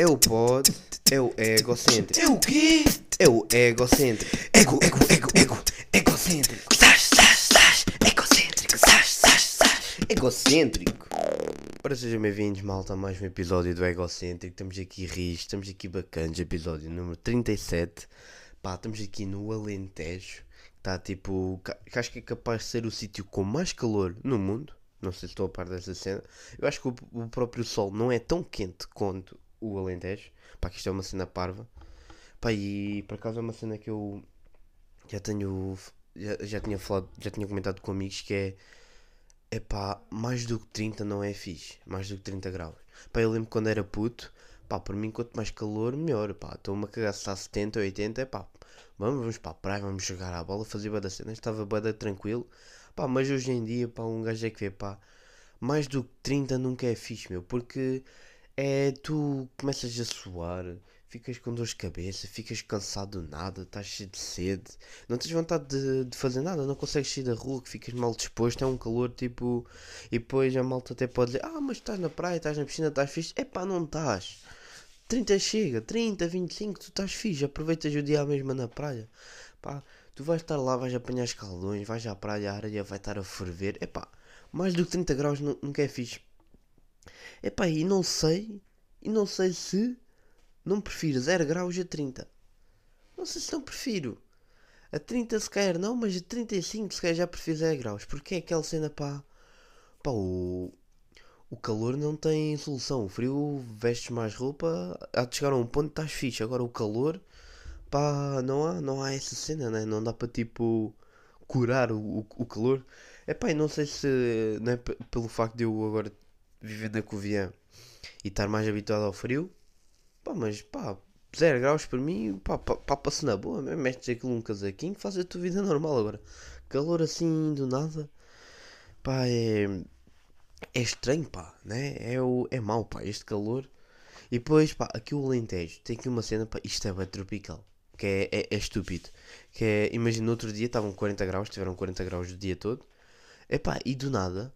É o pod, é o egocêntrico. É o quê? É o egocêntrico. Ego, ego, ego, ego, egocêntrico. Sás, sás, sás, egocêntrico. Sás, sás, sás. Egocêntrico. Ora, sejam bem-vindos, malta, a mais um episódio do Egocêntrico. Estamos aqui ris, estamos aqui bacanas, episódio número 37. Pá, estamos aqui no Alentejo. Está tipo. Que acho que é capaz de ser o sítio com mais calor no mundo. Não sei se estou a par dessa cena. Eu acho que o, o próprio sol não é tão quente quanto o Alentejo. Pá, que isto é uma cena parva. Pá, e por acaso é uma cena que eu já tenho. Já, já tinha falado, já tinha comentado com amigos que é. Epá, mais do que 30 não é fixe. Mais do que 30 graus. Pá, eu lembro quando era puto. Pá, para mim, quanto mais calor, melhor. Pá, estou-me a cagar se está a 70, 80. Pá, vamos, vamos para a praia, vamos jogar à bola, fazer bada cena. Estava bada tranquilo. Pá, mas hoje em dia, pá, um gajo é que vê, pá. Mais do que 30 nunca é fixe, meu. Porque é tu começas a suar, ficas com dor de cabeça, ficas cansado do nada, estás cheio de sede, não tens vontade de, de fazer nada, não consegues sair da rua, que ficas mal disposto, é um calor tipo. E depois a malta até pode dizer: Ah, mas estás na praia, estás na piscina, estás fixe. É pá, não estás. 30 chega, 30, 25, tu estás fixe, aproveitas o dia à mesma na praia. Pá, tu vais estar lá, vais apanhar escaldões, vais à praia, a areia vai estar a ferver. É pá, mais do que 30 graus nu- nunca é fixe. Epá, e não sei, e não sei se não prefiro 0 graus a 30. Não sei se não prefiro. A 30 se calhar não, mas a 35 se calhar já prefiro 0 graus. Porque é aquela cena pá. Pá, o, o calor não tem solução. O frio vestes mais roupa, há de chegar a um ponto que estás fixe. Agora o calor, pá, não há, não há essa cena, né? Não dá para tipo curar o, o, o calor. Epá, e não sei se não é pe- pelo facto de eu agora viver na Covilhã e estar mais habituado ao frio, pá, mas pá, 0 graus para mim, pá, pá, papa-se na boa, metes aquilo num casaquinho, faz a tua vida normal agora. Calor assim do nada, pá, é, é estranho, pá, né? É, o, é mau, pá, este calor. E depois, pá, aqui o Alentejo tem aqui uma cena, pá, isto é bem tropical, que é, é, é estúpido. Que é, imagina, outro dia estavam 40 graus, tiveram 40 graus o dia todo, epá, e do nada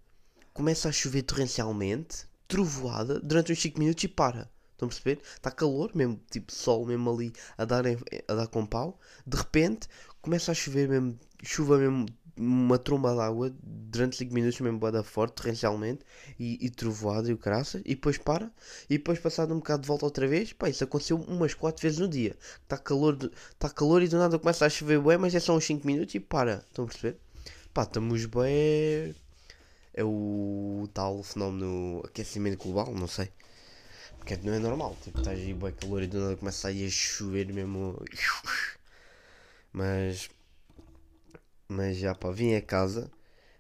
começa a chover torrencialmente, trovoada, durante uns 5 minutos e para. Estão a perceber? Está calor, mesmo, tipo sol mesmo ali a dar, a dar com pau. De repente começa a chover mesmo, chuva mesmo, uma tromba de água durante 5 minutos mesmo bada forte, torrencialmente, e, e trovoada e o caraças, e depois para, e depois passado um bocado de volta outra vez, pá, isso aconteceu umas 4 vezes no dia. Está calor, tá calor e do nada começa a chover bué, mas é só uns 5 minutos e para. Estão a perceber? Pá, estamos bué é o tal fenómeno aquecimento global, não sei. Porque não é normal, tipo, estás aí bem calor e do nada começa a chover mesmo. Mas. Mas já pá, vim a casa,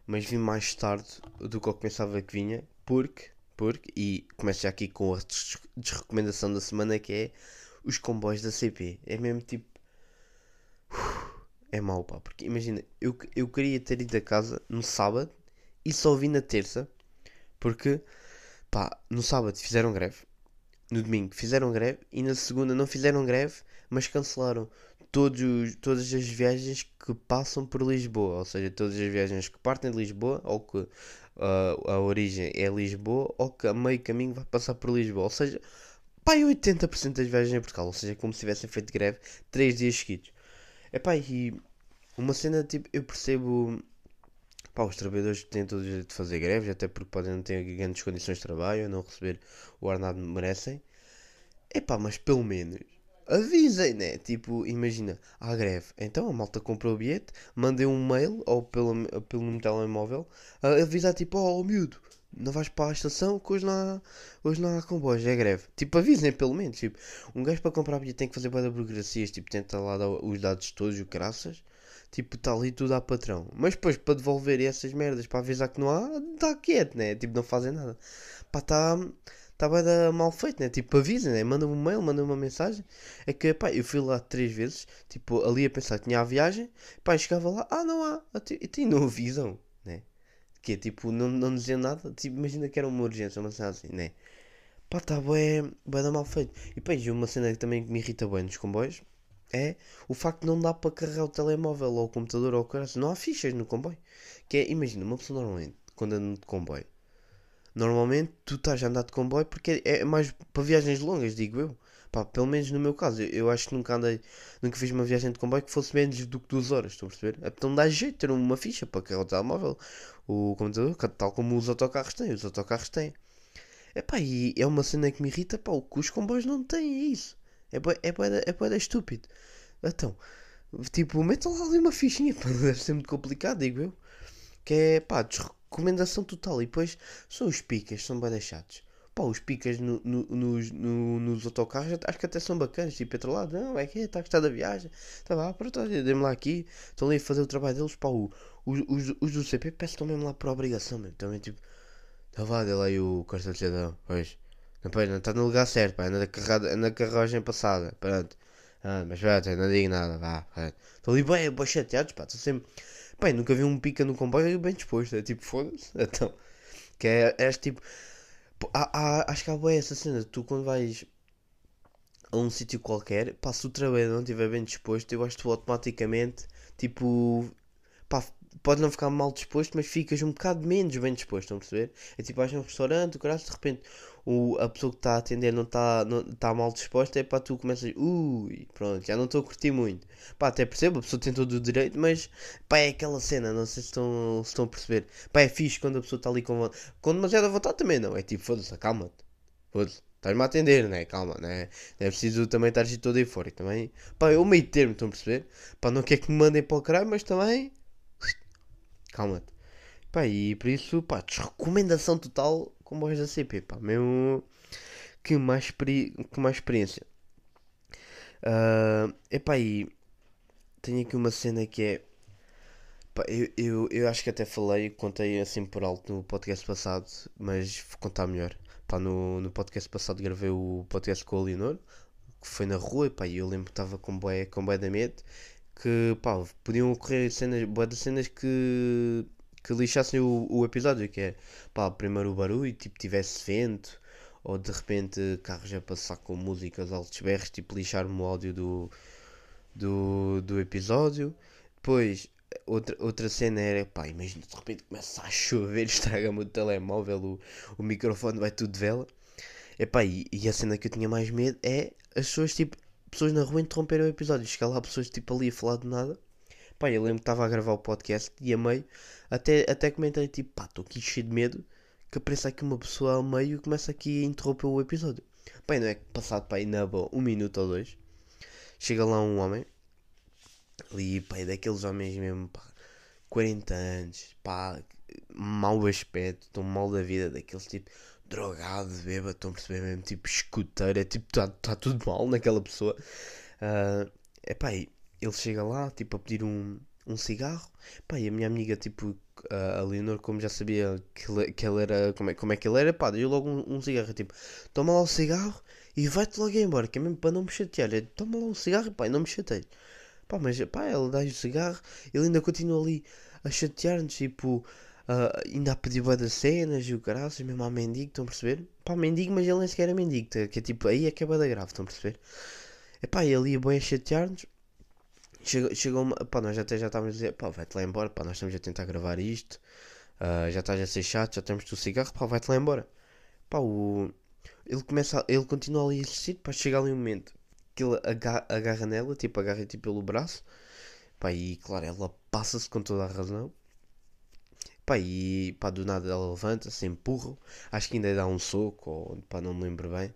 mas vim mais tarde do que eu pensava que vinha, porque. Porque, e começo já aqui com a des- desrecomendação da semana que é os comboios da CP. É mesmo tipo. É mau, pá, porque imagina, eu, eu queria ter ido a casa no sábado e só vim na terça porque pá, no sábado fizeram greve, no domingo fizeram greve e na segunda não fizeram greve, mas cancelaram todos, os- todas as viagens que passam por Lisboa, ou seja, todas as viagens que partem de Lisboa ou que ah, a origem é Lisboa ou que a meio caminho vai passar por Lisboa, ou seja, pá, e 80% das viagens em Portugal, ou seja, como se tivessem feito greve 3 dias seguidos. Epá, e uma cena tipo, eu percebo Pá, os trabalhadores têm todo o direito de fazer greves, até porque podem não ter grandes condições de trabalho, não receber o ordenado que merecem. Epá, mas pelo menos avisem, né? Tipo, imagina, há greve. Então a malta comprou o bilhete, mandem um mail ou pelo, pelo telemóvel a avisar tipo, oh miúdo, não vais para a estação que hoje não há, hoje não há comboios, é greve. Tipo, avisem pelo menos. Tipo, um gajo para comprar bilhete tem que fazer bué de burocracias, tipo, tenta lá dar os dados todos o caraças. Tipo, está ali tudo a patrão. Mas depois, para devolver essas merdas, para avisar que não há, está quieto, né? Tipo, não fazem nada. Pá, está tá bem da- mal feito, né? Tipo, avisem, né? Manda um mail, manda uma mensagem. É que, pá, eu fui lá três vezes, tipo, ali a pensar que tinha a viagem. Pá, chegava lá, ah, não há. E não avisam, né? Que é, tipo, não, não diziam nada. Tipo, imagina que era uma urgência, uma cena assim, né? Pá, está bem, bem da mal feito. E, pá, uma cena que também me irrita bem nos comboios é o facto de não dar para carregar o telemóvel ou o computador ou o caralho. Não há fichas no comboio. Que é, imagina, uma pessoa normalmente, quando anda de comboio, normalmente tu estás a andar de comboio porque é, é mais para viagens longas, digo eu. Pá, pelo menos no meu caso, eu, eu acho que nunca andei, nunca fiz uma viagem de comboio que fosse menos do que duas horas, estão a perceber? Então dá jeito ter uma ficha para carregar o telemóvel, o computador, tal como os autocarros têm, os autocarros têm. Epá, e é uma cena que me irrita, pá, o que os comboios não têm, é isso. É bué, é bué, é bué estúpido. Então, tipo, metam lá ali uma fichinha, pá, deve ser muito complicado, digo eu. Que é, pá, desrecomendação total. E depois, são os picas, são bem chatos. Pá, os picas no, no, nos, no, nos autocarros acho que até são bacanas. Tipo, outro lado, não, é que está a gostar da viagem. Tá lá, pronto, olha, dê-me lá aqui. Estão ali a fazer o trabalho deles. Pá, o, os, os, os do CP peço estão mesmo lá por obrigação mesmo. Também, tipo, tá lá, dê lá aí o Costa de Cidadão. Pois, pois, não está no lugar certo, pá, anda na, na carruagem passada. Pronto. Ah, mas pronto, não digo nada, vá. Estou ali bem, bem chateados, pá, estou sempre. Pá, nunca vi um pica no comboio bem disposto. É tipo, foda-se. Então, que é, és tipo Há, há, acho que há boa essa cena. Tu quando vais a um sítio qualquer, pá, se o trabalho não estiver bem disposto, eu acho que tu automaticamente, tipo, pá, pode não ficar mal disposto, mas ficas um bocado menos bem disposto, estão a perceber? É tipo, vais a um restaurante, o cara, de repente o, a pessoa que está a atender não está não, tá mal disposta, é para tu começas, ui, pronto, já não estou a curtir muito. Pá, até percebo, a pessoa tem todo o direito, mas pá, é aquela cena, não sei se estão, se estão a perceber. Pá, é fixe quando a pessoa está ali com, com demasiada vontade também, não, é tipo, foda-se, acalma-te, foda-se. Estás-me a atender, né? Calma, né? Não é preciso também estar assim todo eufórico também. Pá, eu meio termo, estão a perceber? Pá, não quer que me mandem para o caralho, mas também. Calma-te. Pá, e por isso, pá, desrecomendação total com voz da CP, pá, mesmo que mais, que mais experiência. Uh, epá, e tenho aqui uma cena que é. Pá, eu, eu, eu acho que até falei, contei assim por alto no podcast passado, mas vou contar melhor. Pá, no, no podcast passado gravei o podcast com o Leonor, que foi na rua, pá, e eu lembro que estava com boé com boé da medo, que pá, podiam ocorrer cenas, de cenas que que lixassem o, o episódio, que é pá, primeiro o barulho, tipo tivesse vento, ou de repente carros a passar com músicas altos berros, tipo lixar-me o áudio do, do, do episódio. Depois, outra, outra cena era, pá, imagina de repente começa a chover, estraga-me o telemóvel, o, o microfone vai tudo de vela. Epá, e, e a cena que eu tinha mais medo é as pessoas, tipo, pessoas na rua interromperem o episódio. Chegar lá pessoas, tipo, ali a falar de nada. Pá, eu lembro que estava a gravar o podcast e a meio até, até comentei tipo, pá, estou aqui cheio de medo que apareça aqui uma pessoa ao meio e começa aqui a interromper o episódio. Pá, não é que passado pá, na boa um minuto ou dois, chega lá um homem, ali, pá, é daqueles homens mesmo, pá, 40 anos, pá, mau aspecto, tão mal da vida, daqueles tipo drogado, bêbado, estão a perceber mesmo, tipo escuteiro, é tipo, está tá tudo mal naquela pessoa. Uh, é pá, ele chega lá, tipo, a pedir um, um cigarro. Pá, e a minha amiga, tipo, a Leonor, como já sabia que ele, que ele era, como é, como é que ele era, pá, deu logo um, um cigarro. Tipo, toma lá o cigarro e vai-te logo embora, que é mesmo para não me chatear. É, toma lá o cigarro, pá, e não me chatei. Pá, mas, pá, ela dá-lhe o cigarro, ele ainda continua ali a chatear-nos, tipo, uh, ainda a pedir boa das cenas e o graças, mesmo a mendigo, estão a perceber? Pá, mendigo, mas ele nem sequer é mendigo, tá, que é tipo, aí é que é da grave, estão a perceber? É pá, ele ia bem a chatear-nos chegou, chegou uma, pá, nós até já estávamos a dizer, pá, vai-te lá embora, pá, nós estamos a tentar gravar isto, uh, já estás a ser chato, já temos o cigarro, pá, vai-te lá embora. Pá, o, ele começa, ele continua ali a insistir, pá, chega ali um momento que ele agarra, agarra nela, tipo, agarra tipo pelo braço, pá, e claro, ela passa-se com toda a razão. Pá, e pá, do nada ela levanta-se, empurra, acho que ainda dá um soco, ou pá, não me lembro bem.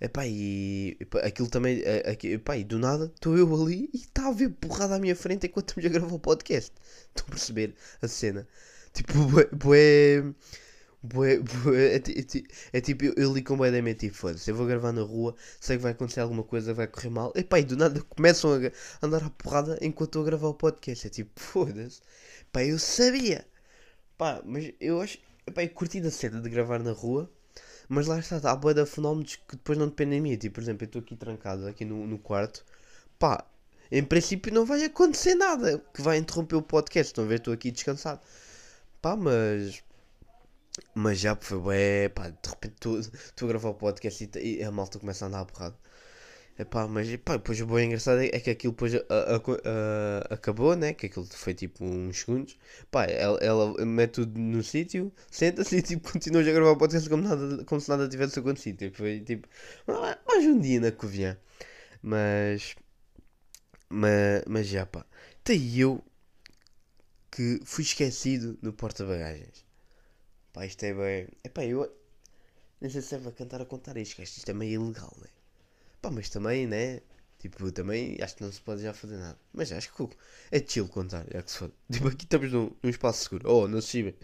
Epá, e aquilo também, aqui, epá, e do nada estou eu ali e está a haver porrada à minha frente enquanto estamos a gravar o podcast. Estão a perceber a cena? Tipo, bué, bué, bué, é, é, é, tipo, eu, eu li com bué da mente e foda-se, eu vou gravar na rua, sei que vai acontecer alguma coisa, vai correr mal. Epá, e do nada começam a andar à porrada enquanto estou a gravar o podcast. É tipo, foda-se. Pá, eu sabia. Pá, mas eu acho, epá, eu curti da cena de gravar na rua. Mas lá está, há boa de fenómenos que depois não dependem de mim. Tipo, por exemplo, eu estou aqui trancado, aqui no, no quarto. Pá, em princípio não vai acontecer nada que vai interromper o podcast. Estão a ver, estou aqui descansado. Pá, mas. Mas já foi bem, pá, de repente estou a gravar o podcast e, e, a malta começa a andar a porrada. Epá, mas epá, depois o bom engraçado é, é que aquilo depois a- a- a- acabou, né? Que aquilo foi tipo uns segundos. Pá, ela, ela mete tudo no sítio, senta-se e tipo, continua a gravar o podcast como, nada, como se nada tivesse acontecido. Tipo, foi tipo, "Ah, mais um dia na Covilhã. Mas, mas, mas já pá, até eu que fui esquecido no porta-bagagens. Pá, isto é bem. Epá, eu nem sei se é para cantar a contar isto, que isto é meio ilegal, né? Pá, mas também, né? Tipo, também acho que não se pode já fazer nada. Mas acho que é chill contar, é que se foda. Tipo, aqui estamos num, num espaço seguro. Oh, não se chive.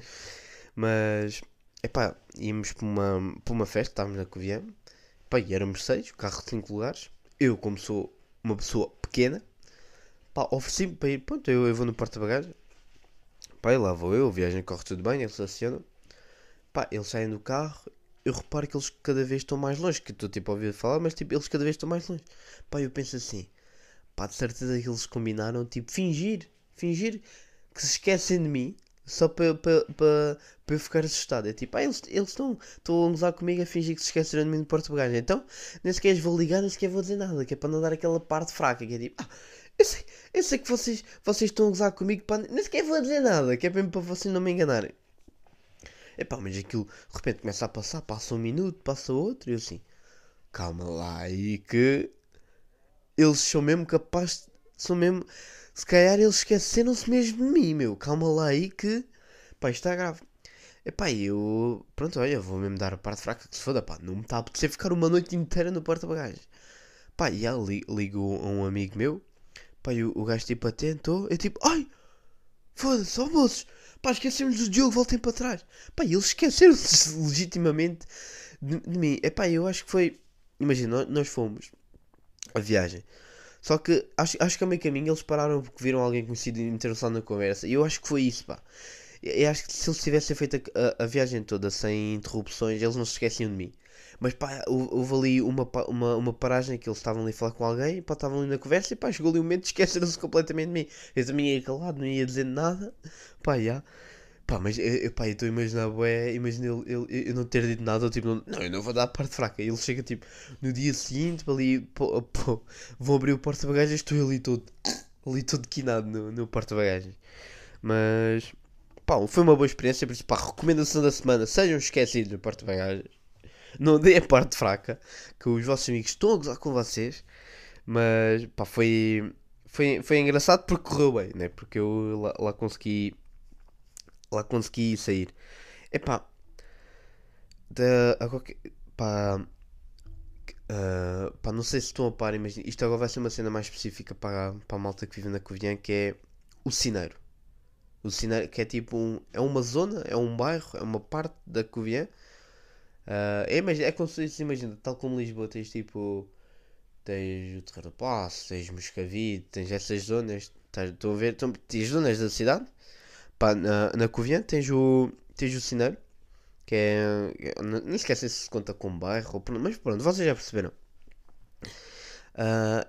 Mas, epá, íamos para uma, para uma festa, estávamos na Covilhã. Pá, e éramos seis, carro de cinco lugares. Eu, como sou uma pessoa pequena, pá, ofereci-me para ir. Pronto, eu, eu vou no porta-bagagens. Pá, e lá vou eu, a viagem corre tudo bem, eles acionam. Pá, eles saem do carro, eu reparo que eles cada vez estão mais longe. Que estou tipo a ouvir falar, mas tipo, eles cada vez estão mais longe. Pá, eu penso assim, pá, de certeza que eles combinaram, tipo, fingir, fingir que se esquecem de mim. Só para pa, pa, pa eu ficar assustado. É tipo, ah, eles estão estão a gozar comigo a fingir que se esqueceram de mim no porta-bagagem. Então, nem sequer vou ligar, nem sequer vou dizer nada. Que é para não dar aquela parte fraca. Que é tipo, ah, eu sei, eu sei que vocês, vocês estão a gozar comigo. Pá, nem sequer vou dizer nada. Que é mesmo para vocês não me enganarem. Epá, mas aquilo de repente começa a passar, passa um minuto, passa outro, e eu assim, calma lá aí que eles são mesmo capazes, são mesmo, se calhar eles esqueceram-se mesmo de mim, meu, calma lá aí que, pá, está grave. Epá, e eu, pronto, olha, vou mesmo dar a parte fraca que se foda, pá, não me está a apetecer ficar uma noite inteira no porta-bagagens. Pá, e aí li- ligo a um amigo meu, pá, e o, o gajo tipo atentou, eu tipo, ai, foda-se, ó moços, pá, esquecemos do Diogo, voltem para trás. Pá, eles esqueceram-se legitimamente de, de mim. Epá, eu acho que foi, imagina, nós, nós fomos a viagem. Só que acho, acho que a meio caminho eles pararam porque viram alguém conhecido e meteram-se lá na conversa. E eu acho que foi isso, pá. Eu acho que se eles tivessem feito a, a- a viagem toda sem interrupções, eles não se esqueciam de mim. Mas pá, hou- houve ali uma, uma, uma paragem que eles estavam ali a falar com alguém, pá, estavam ali na conversa e pá, chegou ali um momento esqueceram-se completamente de mim. Eu também ia calado, não ia dizer nada. Pá, já. Pá, mas eu, estou a imaginar, bué, imagina ele, ele, eu não ter dito nada, eu, tipo, não, eu não vou dar a parte fraca. Ele chega, tipo, no dia seguinte, ali, pô, pô, abrir o porta-bagagens, estou ali todo, ali todo quinado no, no porta-bagagens. Mas, pá, foi uma boa experiência, por isso, pá, recomendação da semana, sejam esquecidos no porta-bagagens. Não dê a parte fraca, que os vossos amigos estão a gozar com vocês. Mas, pá, foi, foi, foi engraçado porque correu bem, né? Porque eu lá, lá consegui lá consegui sair. Epá, da, a qualquer, pá, ah, pá, não sei se estão a par, imagina, isto agora vai ser uma cena mais específica para, para a malta que vive na Covilhã, que é o Cineiro. O Cineiro, que é tipo um, é uma zona, é um bairro, é uma parte da Covilhã. Ah, é, imagina, é como se imagina, tal como Lisboa, tens tipo, tens o Terreiro do Passo, tens Moscavide, tens essas zonas, estão a ver, estão, tens zonas da cidade, Pá, na, na Covilhã tens o, tens o Cineiro, que é. é- Nem esquecem se se conta com bairro, mas pronto, vocês já perceberam. Ah,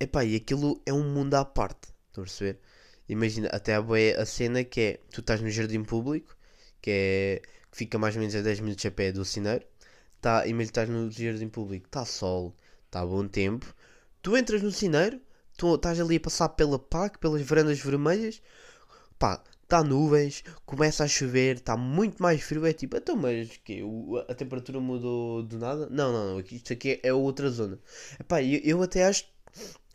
epá, e aquilo é um mundo à parte, estão a perceber? Imagina, até a, bué a cena que é: tu estás no jardim público, que é. que fica mais ou menos a 10 minutos a pé do Cineiro, tá, imagina, estás no jardim público, está sol, está bom tempo, tu entras no Cineiro, tu estás ali a passar pela PAC, pelas varandas vermelhas, pá, está nuvens, começa a chover, está muito mais frio. É tipo, então, mas que a temperatura mudou do nada? Não, não, não. Isto aqui é outra zona. Epá, eu, eu até acho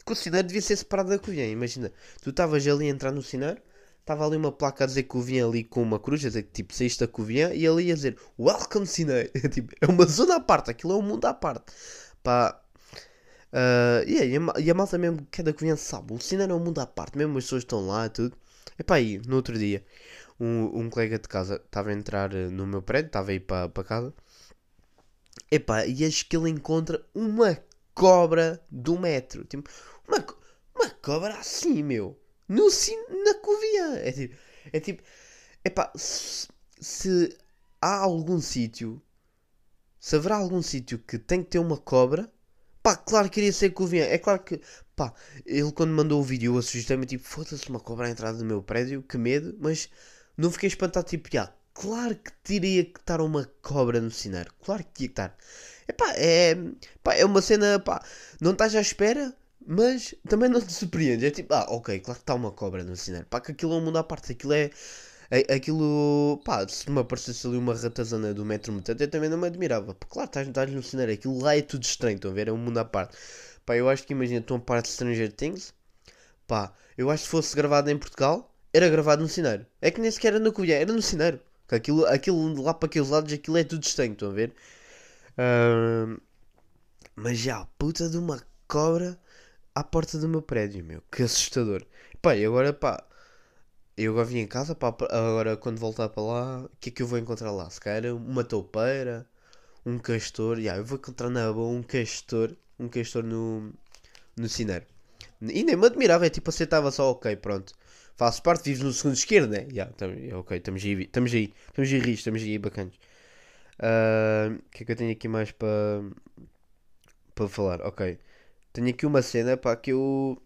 que o Cineiro devia ser separado da Covilhã. Imagina, tu estavas ali a entrar no Cineiro, estava ali uma placa a dizer Covilhã ali com uma cruz, a dizer que tipo saíste da Covilhã, e ali ia dizer Welcome Cineiro. tipo, é uma zona à parte, aquilo é um mundo à parte. Pá. ah, e, aí, a e a malta mesmo que é da Covilhã sabe, o Cineiro é um mundo à parte, mesmo as pessoas estão lá e tudo. Epá, aí, no outro dia, um, um colega de casa estava a entrar eh, no meu prédio, estava a ir para casa. Epá, e acho que ele encontra uma cobra do metro. Tipo, uma, uma cobra assim, meu. No, na Covilhã. É tipo, é tipo, epá, se, se há algum sítio, se haverá algum sítio que tem que ter uma cobra, pá, claro que iria ser Covilhã. É claro que, pá, ele quando mandou o vídeo eu assustei-me, tipo, foda-se uma cobra à entrada do meu prédio, que medo, mas não fiquei espantado, tipo, já, claro que teria que estar uma cobra no cenário. Claro que tinha que estar. Epá, é, pá, é uma cena, pá, não estás à espera, mas também não te surpreende. É tipo, ah, ok, claro que está uma cobra no cenário. Pá, que aquilo é um mundo à parte. Aquilo é. é- Aquilo, pá, se me aparecesse ali uma ratazana do metro mutante, eu também não me admirava. Pá, claro, estás, estás no cenário. Aquilo lá é tudo estranho, estão a ver? É um mundo à parte. Pá, eu acho que imagina, estão a parte de Stranger Things. Pá, eu acho que se fosse gravado em Portugal, era gravado no cenário. É que nem sequer era na Covilhã, era no. Que Aquilo, aquilo lá para aqueles lados, aquilo é tudo estranho, estão a ver? Mas já, puta de uma cobra à porta do meu prédio, meu. Que assustador. Pá, e agora, pá, eu agora vim em casa, pá, agora quando voltar para lá, o que é que eu vou encontrar lá? Se calhar uma toupeira, um castor, já, eu vou encontrar na boa um castor, um castor no, no cenário. E nem me admirava, é tipo, aceitava só, ok, pronto. Faço parte, vives no segundo esquerdo, né? Já, tam- ok, estamos aí, estamos aí, estamos aí ris, estamos aí bacanas. Ah, O que é que eu tenho aqui mais para para falar? Ok, tenho aqui uma cena, pá, que eu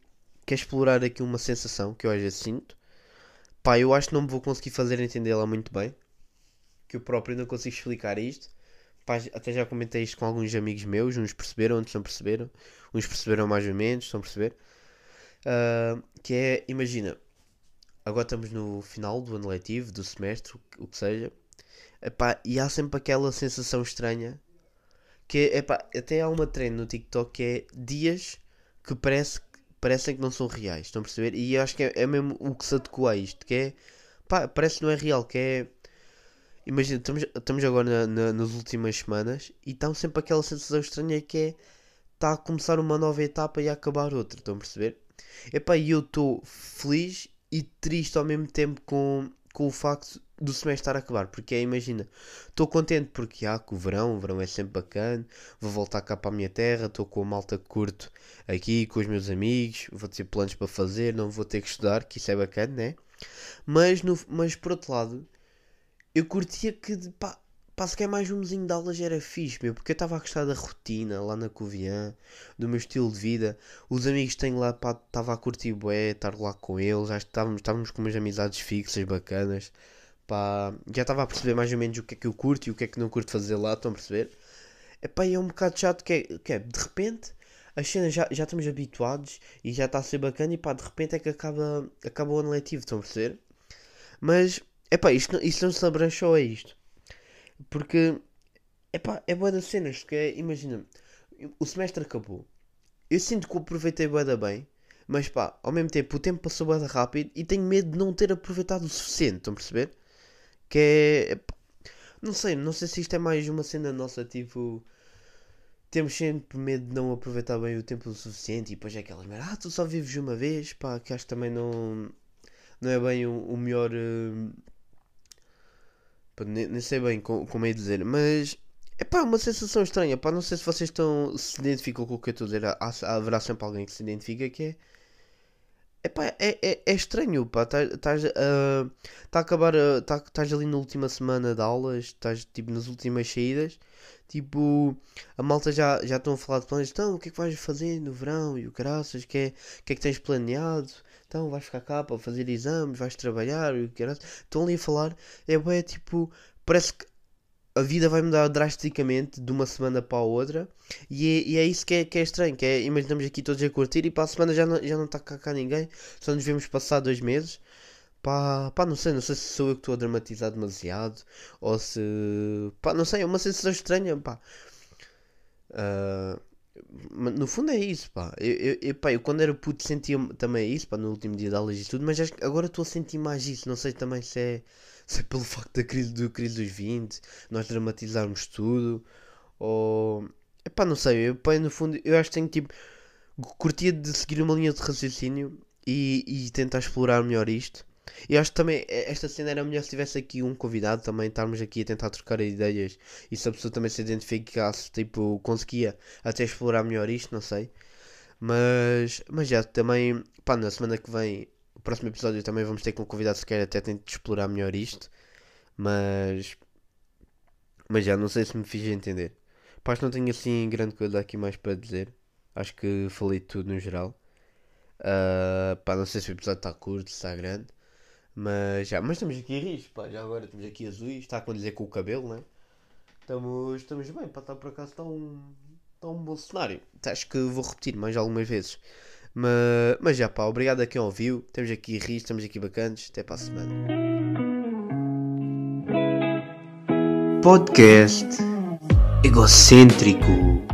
quero explorar aqui uma sensação que eu às vezes sinto. Pá, eu acho que não me vou conseguir fazer entendê-la muito bem. Que eu próprio não consigo explicar isto. Pá, até já comentei isto com alguns amigos meus, uns perceberam, outros não perceberam. Uns perceberam mais ou menos, estão a perceber? Ah, que é, imagina, agora estamos no final do ano letivo, do semestre, o que seja. Epá, e há sempre aquela sensação estranha que epá, até há uma trend no TikTok que é dias que parece, parecem que não são reais, estão a perceber? E eu acho que é, é mesmo o que se adequa a isto, que é, pá, parece que não é real, que é, imagina, estamos, estamos agora na- na- nas últimas semanas e está sempre aquela sensação estranha que é, está a começar uma nova etapa e a acabar outra, estão a perceber? Epá, e eu estou feliz e triste ao mesmo tempo com, com o facto do semestre estar a acabar, porque é, imagina, estou contente porque há com o verão, o verão é sempre bacana, vou voltar cá para a minha terra, estou com a malta que curto aqui, com os meus amigos, vou ter planos para fazer, não vou ter que estudar, que isso é bacana, né? Mas, no, mas por outro lado, eu curtia que, pá, pá, se quer mais um mesinho de aulas era fixe, meu, porque eu estava a gostar da rotina lá na Covilhã, do meu estilo de vida, os amigos que tenho lá, pá, estava a curtir bué, estar lá com eles, acho que estávamos com umas amizades fixas, bacanas, pá, já estava a perceber mais ou menos o que é que eu curto e o que é que não curto fazer lá, estão a perceber? Epá, é um bocado chato que é, que é de repente, as cenas já, já estamos habituados e já está a ser bacana e pá, de repente é que acaba, acaba o ano letivo, estão a perceber? Mas, epá, isto, isto não se abranchou a isto. Porque, epá, é boa das cenas, que é, imagina, o semestre acabou. Eu sinto que o aproveitei bem, mas pá, ao mesmo tempo o tempo passou bué da rápido e tenho medo de não ter aproveitado o suficiente, estão a perceber? Que é, não sei, não sei se isto é mais uma cena nossa, tipo, temos sempre medo de não aproveitar bem o tempo o suficiente e depois é aquela merda, ah, tu só vives uma vez, pá, que acho que também não, não é bem o, o melhor, eh, pá, nem, nem sei bem co- como é dizer, mas é pá, uma sensação estranha, pá, não sei se vocês estão, se identificam com o que eu estou a dizer, há- haverá sempre alguém que se identifica que é, é pá, é, é, é estranho, pá, estás a, tá a acabar, a- tá- estás ali na última semana de aulas, estás tipo nas últimas saídas, tipo, a malta já, já estão a falar de planos, então, o que é que vais fazer no verão? E o caraças, que é, o que é que tens planeado? Então, vais ficar cá para fazer exames, vais trabalhar e o caraças, estão ali a falar, é bué, tipo, parece que a vida vai mudar drasticamente de uma semana para a outra e é, e é isso que é, que é estranho, que é, imaginamos aqui todos a curtir e para a semana já não, já não está cá, cá ninguém, só nos vemos passar dois meses. Pá, pá, não sei, não sei se sou eu que estou a dramatizar demasiado ou se. pá, não sei, é uma sensação estranha, pá. Mas no fundo é isso, pá. Eu, eu, eu, pá, eu quando era puto sentia também isso, pá, no último dia de aulas e tudo, mas acho que agora estou a sentir mais isso. Não sei também se é, se é pelo facto da crise, do crise dos 20, nós dramatizarmos tudo, ou. Epá, não sei, eu, pá, no fundo, eu acho que tenho tipo. Curtia de seguir uma linha de raciocínio e, e tentar explorar melhor isto. E acho que também eh, esta cena era melhor se tivesse aqui um convidado também, estarmos aqui a tentar trocar ideias e se a pessoa também se identificasse, tipo, conseguia até explorar melhor isto, não sei. Mas, mas já, também, pá, na semana que vem, o próximo episódio também vamos ter com um convidado se quer até tentar explorar melhor isto. Mas, mas já, não sei se me fiz entender. Pá, acho que não tenho assim grande coisa aqui mais para dizer. Acho que falei tudo no geral. Ah, pá, não sei se o episódio está curto, se está grande. Mas já, mas estamos aqui ris, pá, já agora estamos aqui azuis, está a condizer com o cabelo, né? Estamos, estamos bem, para estar por acaso está um, está um bom cenário. Acho que vou repetir mais algumas vezes. Mas, mas já pá, obrigado a quem ouviu. Estamos aqui ris, estamos aqui bacanas. Até para a semana. Podcast egocêntrico.